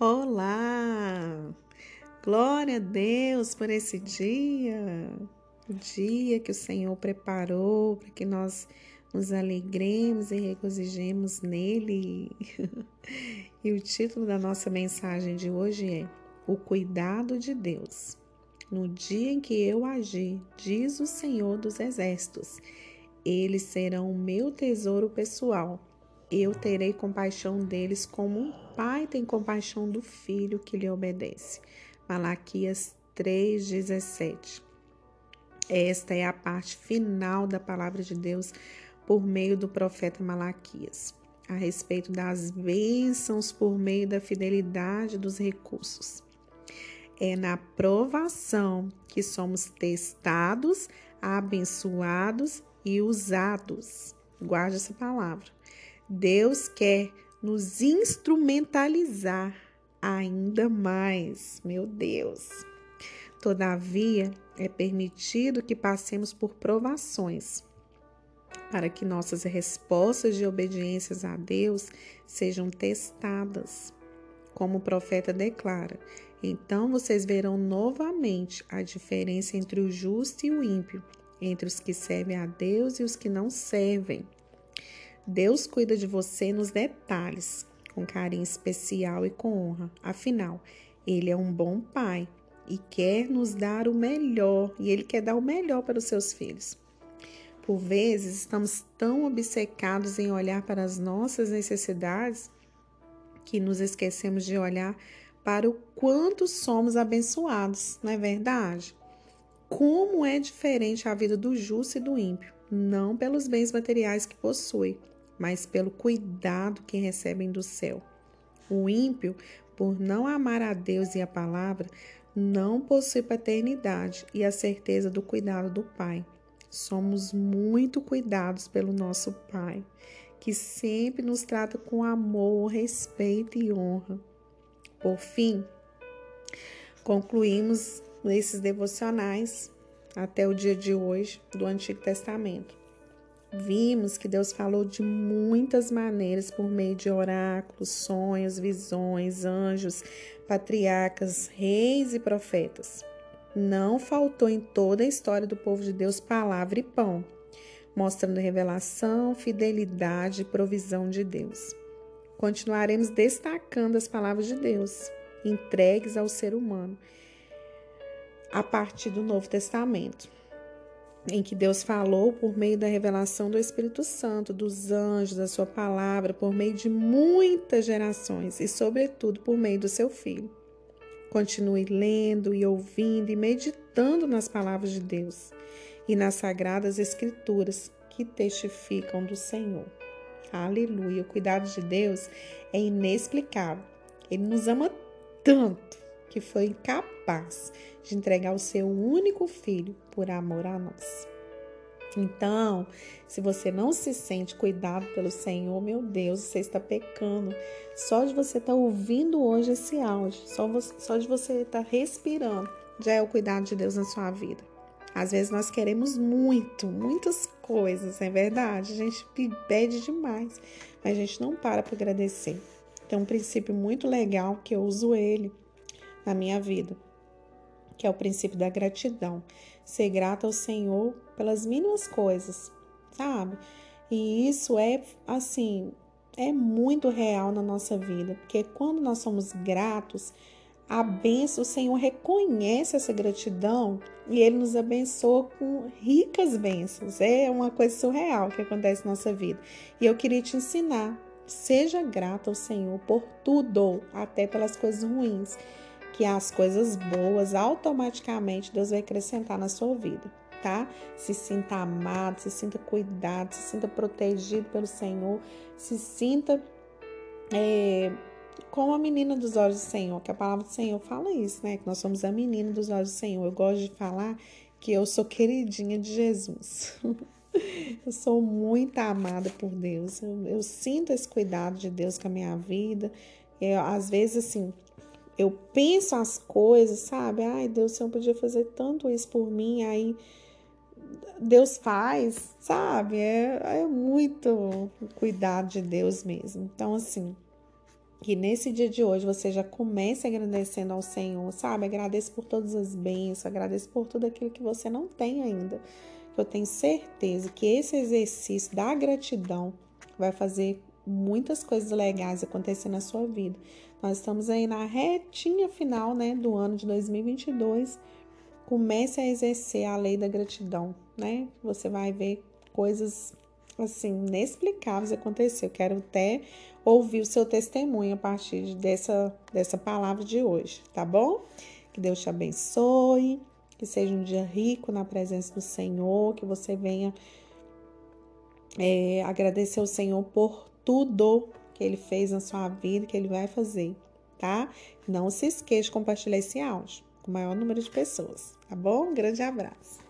Olá! Glória a Deus por esse dia, o dia que o Senhor preparou para que nós nos alegremos e regozijemos nele. e o título da nossa mensagem de hoje é O Cuidado de Deus. No dia em que eu agir, diz o Senhor dos Exércitos, eles serão o meu tesouro pessoal eu terei compaixão deles como um pai tem compaixão do filho que lhe obedece. Malaquias 3:17. Esta é a parte final da palavra de Deus por meio do profeta Malaquias, a respeito das bênçãos por meio da fidelidade dos recursos. É na provação que somos testados, abençoados e usados. Guarde essa palavra. Deus quer nos instrumentalizar ainda mais, meu Deus. Todavia, é permitido que passemos por provações, para que nossas respostas de obediências a Deus sejam testadas. Como o profeta declara: Então vocês verão novamente a diferença entre o justo e o ímpio, entre os que servem a Deus e os que não servem. Deus cuida de você nos detalhes, com carinho especial e com honra. Afinal, Ele é um bom pai e quer nos dar o melhor, e Ele quer dar o melhor para os seus filhos. Por vezes, estamos tão obcecados em olhar para as nossas necessidades que nos esquecemos de olhar para o quanto somos abençoados, não é verdade? Como é diferente a vida do justo e do ímpio, não pelos bens materiais que possui, mas pelo cuidado que recebem do céu. O ímpio, por não amar a Deus e a palavra, não possui paternidade e a certeza do cuidado do Pai. Somos muito cuidados pelo nosso Pai, que sempre nos trata com amor, respeito e honra. Por fim, concluímos esses devocionais até o dia de hoje do Antigo Testamento. Vimos que Deus falou de muitas maneiras por meio de oráculos, sonhos, visões, anjos, patriarcas, reis e profetas. Não faltou em toda a história do povo de Deus palavra e pão, mostrando revelação, fidelidade e provisão de Deus. Continuaremos destacando as palavras de Deus, entregues ao ser humano, a partir do Novo Testamento em que Deus falou por meio da revelação do Espírito Santo, dos anjos, da sua palavra, por meio de muitas gerações e, sobretudo, por meio do seu Filho. Continue lendo e ouvindo e meditando nas palavras de Deus e nas sagradas Escrituras que testificam do Senhor. Aleluia! O cuidado de Deus é inexplicável. Ele nos ama tanto que foi incapaz de entregar o seu único filho por amor a nós. Então, se você não se sente cuidado pelo Senhor, meu Deus, você está pecando. Só de você estar ouvindo hoje esse áudio, só, você, só de você estar respirando, já é o cuidado de Deus na sua vida. Às vezes nós queremos muito, muitas coisas, é verdade. A gente pede demais, mas a gente não para para agradecer. Tem um princípio muito legal que eu uso ele na minha vida que é o princípio da gratidão. Ser grato ao Senhor pelas mínimas coisas, sabe? E isso é assim, é muito real na nossa vida, porque quando nós somos gratos, a benção, o Senhor reconhece essa gratidão e Ele nos abençoa com ricas bênçãos. É uma coisa surreal que acontece na nossa vida. E eu queria te ensinar. Seja grato ao Senhor por tudo, até pelas coisas ruins que as coisas boas automaticamente Deus vai acrescentar na sua vida, tá? Se sinta amado, se sinta cuidado, se sinta protegido pelo Senhor, se sinta é, como a menina dos olhos do Senhor, que a palavra do Senhor fala isso, né? Que nós somos a menina dos olhos do Senhor. Eu gosto de falar que eu sou queridinha de Jesus. eu sou muito amada por Deus. Eu, eu, sinto esse cuidado de Deus com a minha vida. Eu, às vezes, assim, eu penso as coisas, sabe? Ai, Deus, o Senhor podia fazer tanto isso por mim, aí Deus faz, sabe? É, é muito cuidado de Deus mesmo. Então, assim, que nesse dia de hoje você já comece agradecendo ao Senhor, sabe? Agradeça por todas as bênçãos, agradeça por tudo aquilo que você não tem ainda. Eu tenho certeza que esse exercício da gratidão vai fazer muitas coisas legais acontecer na sua vida. Nós estamos aí na retinha final, né, do ano de 2022. Comece a exercer a lei da gratidão, né? Você vai ver coisas assim inexplicáveis acontecer. Eu quero até ouvir o seu testemunho a partir dessa dessa palavra de hoje, tá bom? Que Deus te abençoe, que seja um dia rico na presença do Senhor, que você venha é, agradecer ao Senhor por tudo que Ele fez na sua vida, que Ele vai fazer, tá? Não se esqueça de compartilhar esse áudio com o maior número de pessoas, tá bom? Um grande abraço.